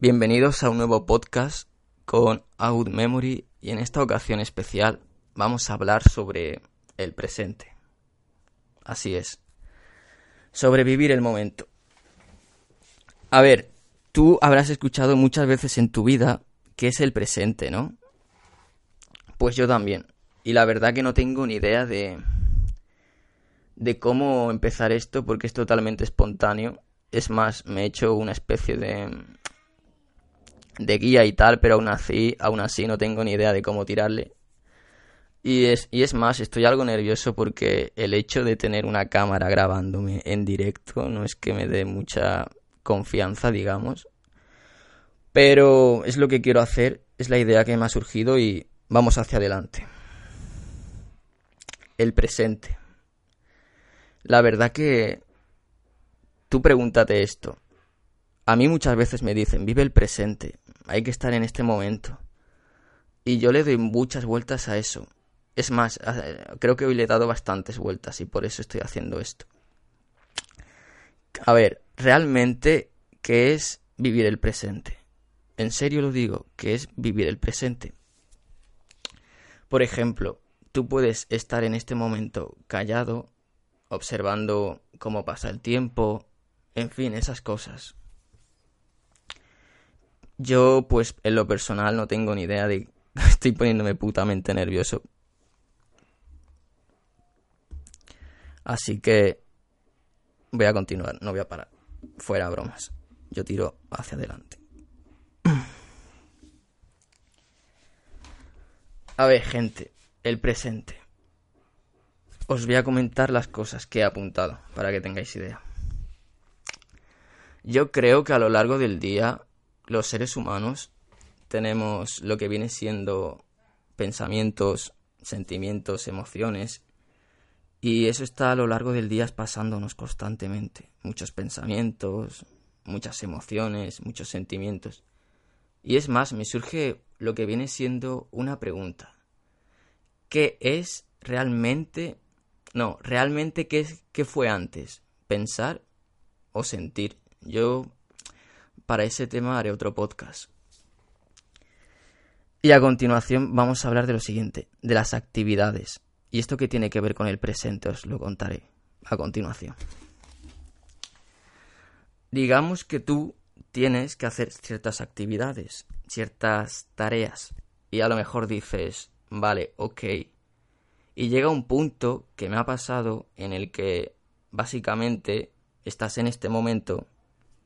Bienvenidos a un nuevo podcast con Out Memory y en esta ocasión especial vamos a hablar sobre el presente. Así es. Sobrevivir el momento. A ver, tú habrás escuchado muchas veces en tu vida qué es el presente, ¿no? Pues yo también. Y la verdad que no tengo ni idea de de cómo empezar esto porque es totalmente espontáneo. Es más, me he hecho una especie de de guía y tal, pero aún así, aún así no tengo ni idea de cómo tirarle. Y es, y es más, estoy algo nervioso porque el hecho de tener una cámara grabándome en directo no es que me dé mucha confianza, digamos. Pero es lo que quiero hacer, es la idea que me ha surgido y vamos hacia adelante. El presente. La verdad que tú pregúntate esto. A mí muchas veces me dicen, vive el presente, hay que estar en este momento. Y yo le doy muchas vueltas a eso. Es más, creo que hoy le he dado bastantes vueltas y por eso estoy haciendo esto. A ver, realmente, ¿qué es vivir el presente? En serio lo digo, ¿qué es vivir el presente? Por ejemplo, tú puedes estar en este momento callado, observando cómo pasa el tiempo, en fin, esas cosas. Yo, pues, en lo personal no tengo ni idea de... Estoy poniéndome putamente nervioso. Así que voy a continuar, no voy a parar. Fuera bromas. Yo tiro hacia adelante. A ver, gente, el presente. Os voy a comentar las cosas que he apuntado para que tengáis idea. Yo creo que a lo largo del día los seres humanos tenemos lo que viene siendo pensamientos, sentimientos, emociones, y eso está a lo largo del día pasándonos constantemente. Muchos pensamientos, muchas emociones, muchos sentimientos. Y es más, me surge lo que viene siendo una pregunta. ¿Qué es realmente... No, realmente qué, es, qué fue antes? ¿Pensar o sentir? Yo para ese tema haré otro podcast. Y a continuación vamos a hablar de lo siguiente, de las actividades. Y esto que tiene que ver con el presente os lo contaré a continuación. Digamos que tú tienes que hacer ciertas actividades, ciertas tareas. Y a lo mejor dices, vale, ok. Y llega un punto que me ha pasado en el que básicamente estás en este momento,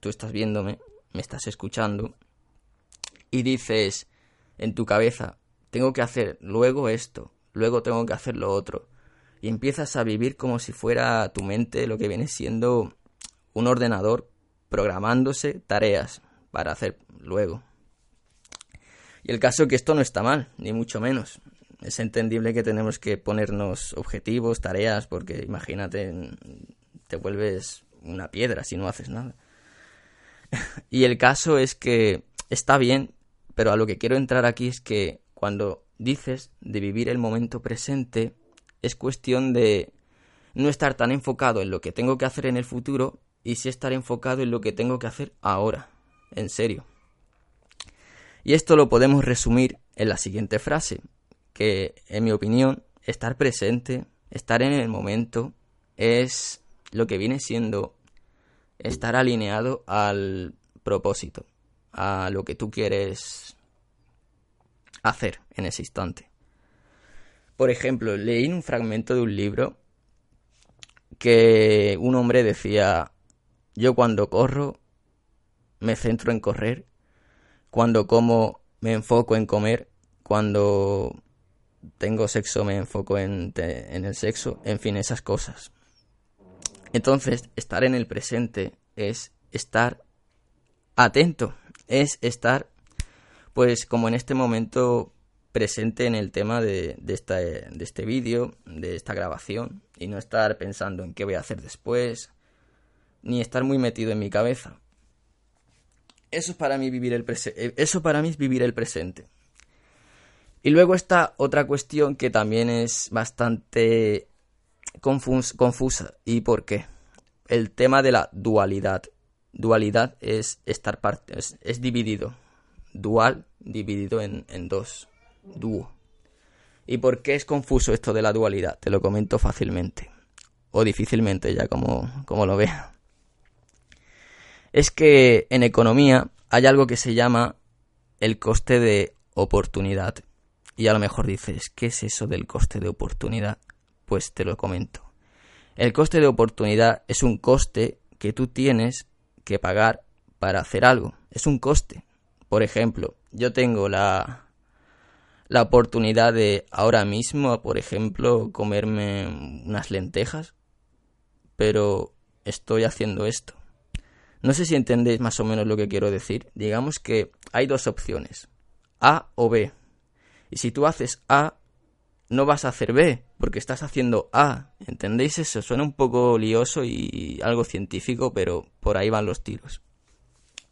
tú estás viéndome, me estás escuchando y dices en tu cabeza, tengo que hacer luego esto, luego tengo que hacer lo otro. Y empiezas a vivir como si fuera tu mente lo que viene siendo un ordenador programándose tareas para hacer luego. Y el caso es que esto no está mal, ni mucho menos. Es entendible que tenemos que ponernos objetivos, tareas, porque imagínate, te vuelves una piedra si no haces nada. y el caso es que está bien, pero a lo que quiero entrar aquí es que cuando dices de vivir el momento presente, es cuestión de no estar tan enfocado en lo que tengo que hacer en el futuro y sí estar enfocado en lo que tengo que hacer ahora, en serio. Y esto lo podemos resumir en la siguiente frase, que en mi opinión, estar presente, estar en el momento, es lo que viene siendo estar alineado al propósito, a lo que tú quieres hacer en ese instante. Por ejemplo, leí un fragmento de un libro que un hombre decía, yo cuando corro me centro en correr, cuando como me enfoco en comer, cuando tengo sexo me enfoco en, en el sexo, en fin, esas cosas. Entonces, estar en el presente es estar atento, es estar, pues como en este momento, presente en el tema de, de, de este vídeo, de esta grabación, y no estar pensando en qué voy a hacer después, ni estar muy metido en mi cabeza. Eso para mí vivir el eh, eso para mí es vivir el presente. Y luego está otra cuestión que también es bastante confusa. ¿Y por qué? El tema de la dualidad. dualidad es estar parte, es, dividido. Dual dividido en, dos. Dúo. ¿Y por qué es confuso esto de la dualidad? Te lo comento fácilmente. O difícilmente, ya como, como lo vea. Es que en economía hay algo que se llama el coste de oportunidad. Y a lo mejor dices, ¿qué es eso del coste de oportunidad? Pues te lo comento. El coste de oportunidad es un coste que tú tienes que pagar para hacer algo. Es un coste. Por ejemplo, yo tengo la, la oportunidad de ahora mismo, por ejemplo, comerme unas lentejas, pero estoy haciendo esto. No sé si entendéis más o menos lo que quiero decir. Digamos que hay dos opciones, A o B. Y si tú haces A, no vas a hacer B, porque estás haciendo A. ¿Entendéis eso? Suena un poco lioso y algo científico, pero por ahí van los tiros.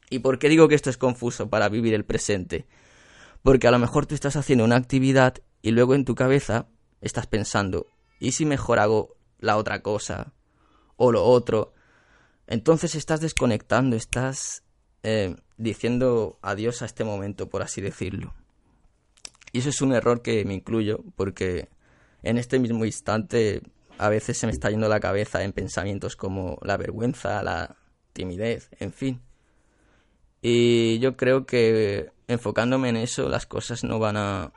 ¿Y por qué digo que esto es confuso para vivir el presente? Porque a lo mejor tú estás haciendo una actividad y luego en tu cabeza estás pensando, ¿y si mejor hago la otra cosa? O lo otro. Entonces estás desconectando, estás eh, diciendo adiós a este momento, por así decirlo. Y eso es un error que me incluyo porque en este mismo instante a veces se me está yendo la cabeza en pensamientos como la vergüenza, la timidez, en fin. Y yo creo que enfocándome en eso las cosas no van a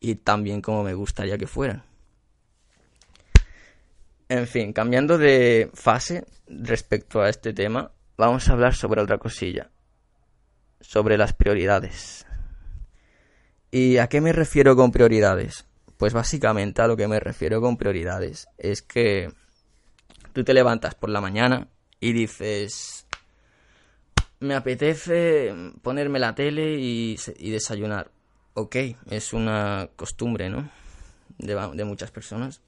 ir tan bien como me gustaría que fueran. En fin, cambiando de fase respecto a este tema, vamos a hablar sobre otra cosilla, sobre las prioridades. ¿Y a qué me refiero con prioridades? Pues básicamente a lo que me refiero con prioridades es que tú te levantas por la mañana y dices, me apetece ponerme la tele y, desayunar. Ok, es una costumbre, ¿no? De, muchas personas.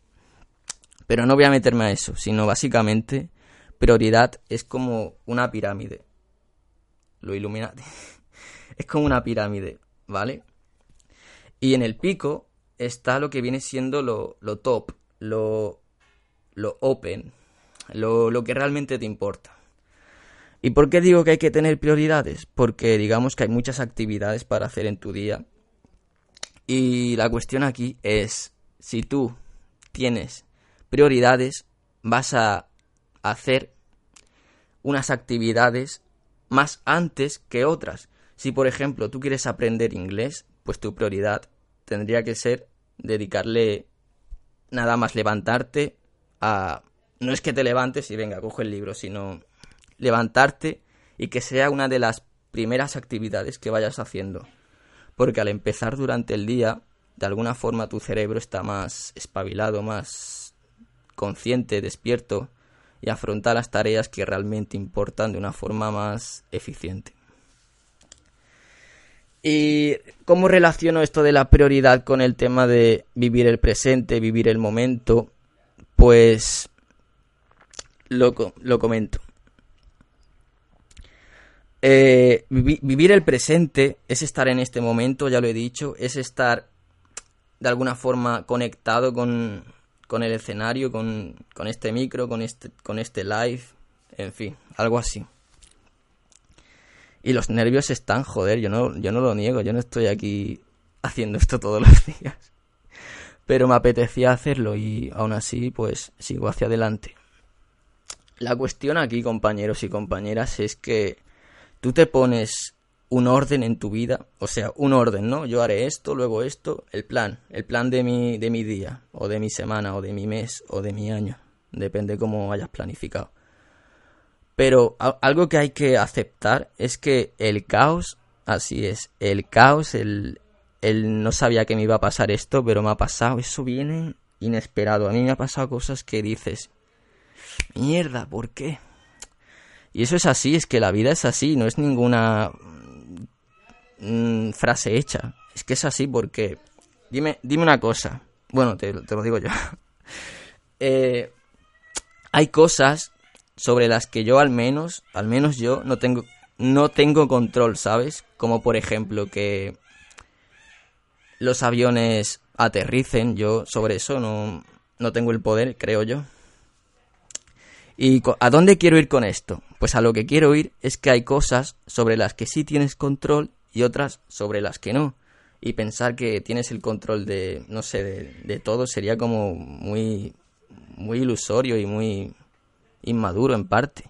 Pero no voy a meterme a eso, sino básicamente prioridad es como una pirámide. Lo ilumina. es como una pirámide, ¿vale? Y en el pico está lo que viene siendo lo, top, lo, lo open, lo, lo que realmente te importa. ¿Y por qué digo que hay que tener prioridades? Porque digamos que hay muchas actividades para hacer en tu día. Y la cuestión aquí es, si tú tienes prioridades, vas a hacer unas actividades más antes que otras. Si por ejemplo tú quieres aprender inglés, pues tu prioridad tendría que ser dedicarle nada más levantarte a... No es que te levantes y venga, coge el libro, sino levantarte y que sea una de las primeras actividades que vayas haciendo. Porque al empezar durante el día, de alguna forma tu cerebro está más espabilado, más consciente, despierto y afronta las tareas que realmente importan de una forma más eficiente. ¿Y cómo relaciono esto de la prioridad con el tema de vivir el presente, vivir el momento? Pues lo, lo comento. Eh, vivir el presente es estar en este momento, ya lo he dicho, es estar de alguna forma conectado con, con el escenario, con, con, este micro, con este, con este live, en fin, algo así. Y los nervios están, joder, yo no, yo no lo niego, yo no estoy aquí haciendo esto todos los días. Pero me apetecía hacerlo y aún así pues sigo hacia adelante. La cuestión aquí, compañeros y compañeras, es que tú te pones un orden en tu vida, o sea, un orden, ¿no? Yo haré esto, luego esto, el plan, el plan de mi, de mi día, o de mi semana, o de mi mes, o de mi año, depende cómo hayas planificado. Pero algo que hay que aceptar es que el caos, así es, el caos, el, no sabía que me iba a pasar esto, pero me ha pasado, eso viene inesperado. A mí me ha pasado cosas que dices, mierda, ¿por qué? Y eso es así, es que la vida es así, no es ninguna mm, frase hecha. Es que es así porque... Dime, dime una cosa. Bueno, te, te lo digo yo. eh, hay cosas sobre las que yo al menos, al menos yo no tengo no tengo control, ¿sabes? Como por ejemplo que los aviones aterricen, yo sobre eso no, no tengo el poder, creo yo. ¿Y a dónde quiero ir con esto? Pues a lo que quiero ir es que hay cosas sobre las que sí tienes control y otras sobre las que no. Y pensar que tienes el control de, no sé, de, todo sería como muy, muy ilusorio y muy inmaduro en parte.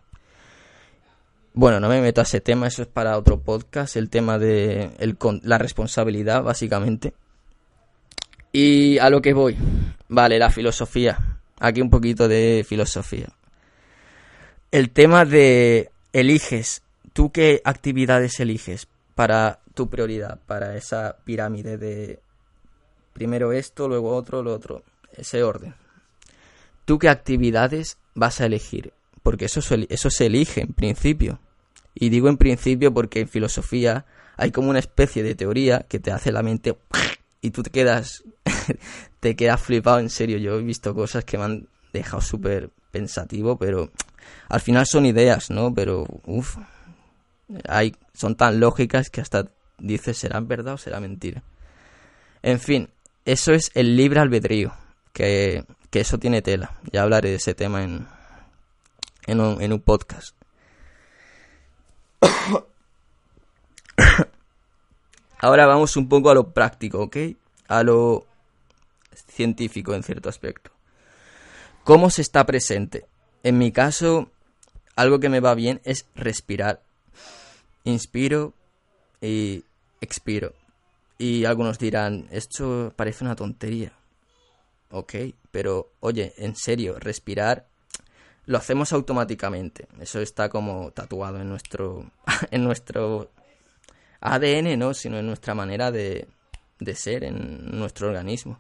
Bueno, no me meto a ese tema, eso es para otro podcast, el tema de la responsabilidad, básicamente. Y a lo que voy, vale, la filosofía. Aquí un poquito de filosofía el tema de eliges, ¿tú qué actividades eliges para tu prioridad, para esa pirámide de primero esto, luego otro, lo otro, ese orden? ¿Tú qué actividades vas a elegir? Porque eso, eso se elige en principio. Y digo en principio porque en filosofía hay como una especie de teoría que te hace la mente y tú te quedas te quedas flipado en serio. Yo he visto cosas que me han dejado súper pensativo, pero al final son ideas, ¿no? Pero, uff, hay, son tan lógicas que hasta dices, ¿serán verdad o será mentira? En fin, eso es el libre albedrío, que, que eso tiene tela. Ya hablaré de ese tema en, en, un, en un podcast. Ahora vamos un poco a lo práctico, ¿ok? A lo científico en cierto aspecto. ¿Cómo se está presente? En mi caso, algo que me va bien es respirar. Inspiro y expiro. Y algunos dirán, esto parece una tontería. Ok, pero oye, en serio, respirar lo hacemos automáticamente. Eso está como tatuado en nuestro, en nuestro ADN, no, sino en nuestra manera de, de ser, en nuestro organismo.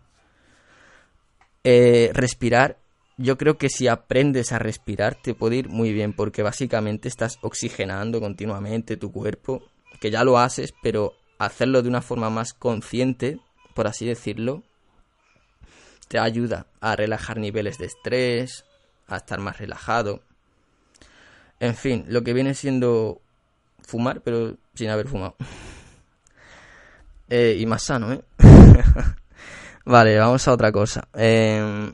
Eh, respirar yo creo que si aprendes a respirar te puede ir muy bien porque básicamente estás oxigenando continuamente tu cuerpo, que ya lo haces, pero hacerlo de una forma más consciente, por así decirlo, te ayuda a relajar niveles de estrés, a estar más relajado. En fin, lo que viene siendo fumar, pero sin haber fumado. Eh, y más sano, ¿eh? vale, vamos a otra cosa. Eh,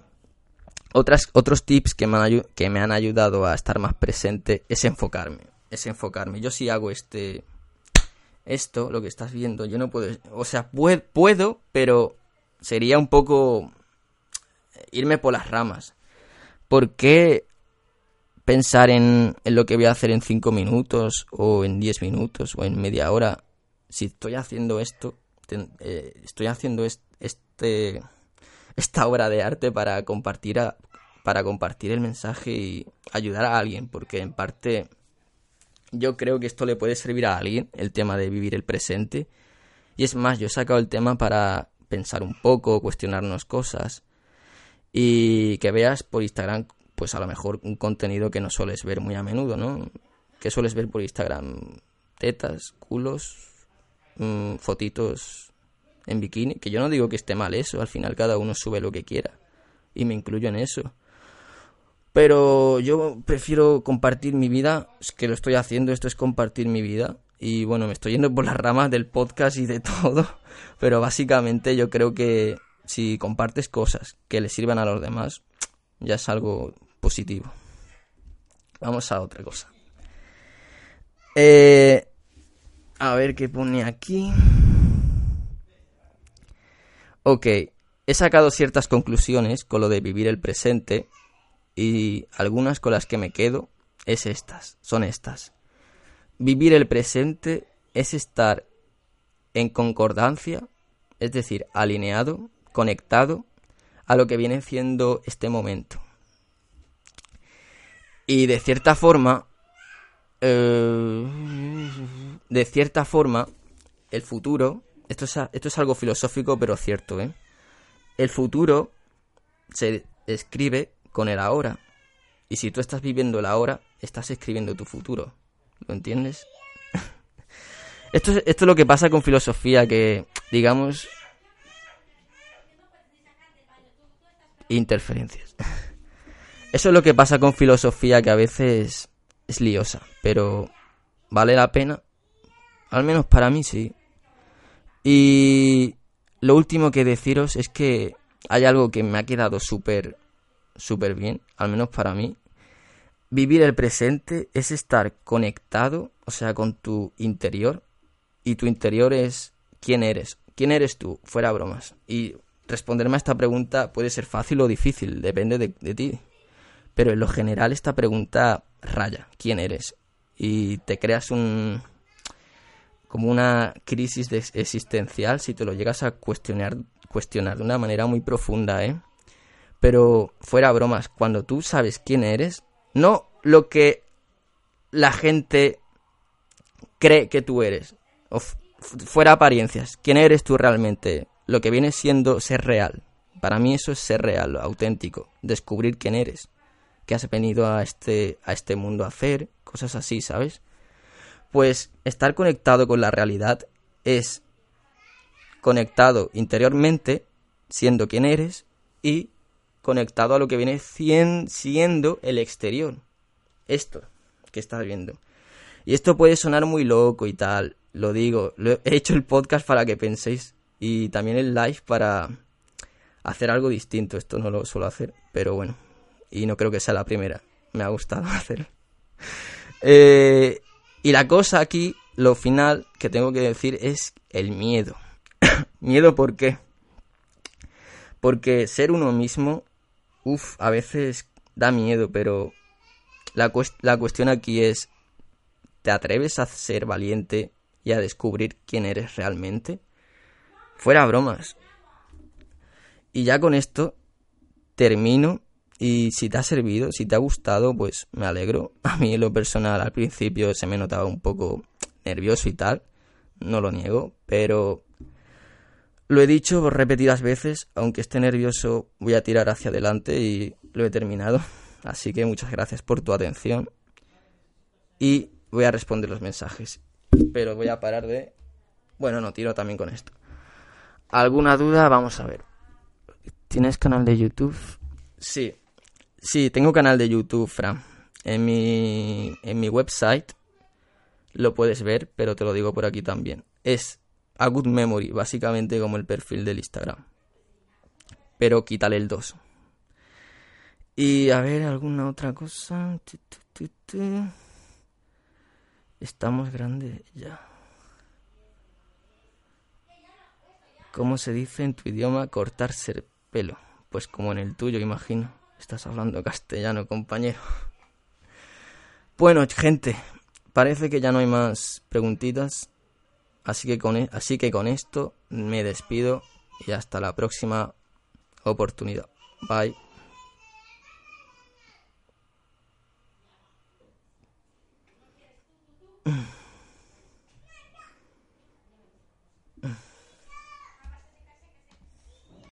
otras, otros tips que me, han, que me han ayudado a estar más presente es enfocarme. Es enfocarme. Yo si hago este. Esto, lo que estás viendo, yo no puedo. O sea, puedo, pero sería un poco. Irme por las ramas. ¿Por qué pensar en, lo que voy a hacer en 5 minutos, o en 10 minutos, o en media hora? Si estoy haciendo esto, eh, estoy haciendo este esta obra de arte para compartir, para compartir el mensaje y ayudar a alguien, porque en parte yo creo que esto le puede servir a alguien, el tema de vivir el presente. Y es más, yo he sacado el tema para pensar un poco, cuestionarnos cosas y que veas por Instagram, pues a lo mejor un contenido que no sueles ver muy a menudo, ¿no? Que sueles ver por Instagram tetas, culos, mm, fotitos en bikini, que yo no digo que esté mal eso, al final cada uno sube lo que quiera y me incluyo en eso. Pero yo prefiero compartir mi vida, es que lo estoy haciendo, esto es compartir mi vida. Y bueno, me estoy yendo por las ramas del podcast y de todo, pero básicamente yo creo que si compartes cosas que le sirvan a los demás, ya es algo positivo. Vamos a otra cosa. Eh, a ver qué pone aquí. Ok, he sacado ciertas conclusiones con lo de vivir el presente y algunas con las que me quedo es estas, son estas. Vivir el presente es estar en concordancia, es decir, alineado, conectado a lo que viene siendo este momento. Y de cierta forma, eh, de cierta forma, el futuro esto es, esto es algo filosófico pero cierto, ¿eh? El futuro se escribe con el ahora. Y si tú estás viviendo el ahora, estás escribiendo tu futuro. ¿Lo entiendes? esto, es, esto es lo que pasa con filosofía, que, digamos... Interferencias. Eso es lo que pasa con filosofía, que a veces es liosa, pero vale la pena. Al menos para mí sí. Y lo último que deciros es que hay algo que me ha quedado súper, súper bien, al menos para mí. vivir el presente es estar conectado, o sea, con tu interior. Y tu interior es quién eres. ¿Quién eres tú? Fuera bromas. Y responderme a esta pregunta puede ser fácil o difícil, depende de, ti. Pero en lo general esta pregunta raya, ¿quién eres? Y te creas un, como una crisis existencial si te lo llegas a cuestionar, cuestionar de una manera muy profunda, ¿eh? Pero fuera bromas, cuando tú sabes quién eres, no lo que la gente cree que tú eres, o fuera apariencias, quién eres tú realmente, lo que viene siendo ser real. Para mí eso es ser real, auténtico, descubrir quién eres, qué has venido a este, a este mundo a hacer, cosas así, ¿sabes? Pues estar conectado con la realidad es conectado interiormente, siendo quien eres, y conectado a lo que viene siendo el exterior. Esto que estás viendo. Y esto puede sonar muy loco y tal, lo digo. he hecho el podcast para que penséis y también el live para hacer algo distinto. Esto no lo suelo hacer, pero bueno. Y no creo que sea la primera. Me ha gustado hacerlo. Eh, y la cosa aquí, lo final que tengo que decir es el miedo. miedo ¿por qué? Porque ser uno mismo, uff, a veces da miedo, pero la, la cuestión aquí es, ¿te atreves a ser valiente y a descubrir quién eres realmente? Fuera bromas. Y ya con esto termino y si te ha servido, si te ha gustado, pues me alegro. A mí en lo personal al principio se me notaba un poco nervioso y tal, no lo niego, pero lo he dicho repetidas veces, aunque esté nervioso voy a tirar hacia adelante y lo he terminado. Así que muchas gracias por tu atención y voy a responder los mensajes. Pero voy a parar de... Bueno, no, tiro también con esto. ¿Alguna duda? Vamos a ver. ¿Tienes canal de YouTube? Sí, Sí, tengo canal de YouTube, Fran. En mi, en mi website lo puedes ver, pero te lo digo por aquí también. Es a good memory, básicamente como el perfil del Instagram. Pero quítale el 2. Y a ver, alguna otra cosa. Estamos grandes ya. ¿Cómo se dice en tu idioma cortarse el pelo? Pues como en el tuyo, imagino. Estás hablando castellano, compañero. Bueno, gente, parece que ya no hay más preguntitas. Así que con, e, así que con esto me despido y hasta la próxima oportunidad. Bye.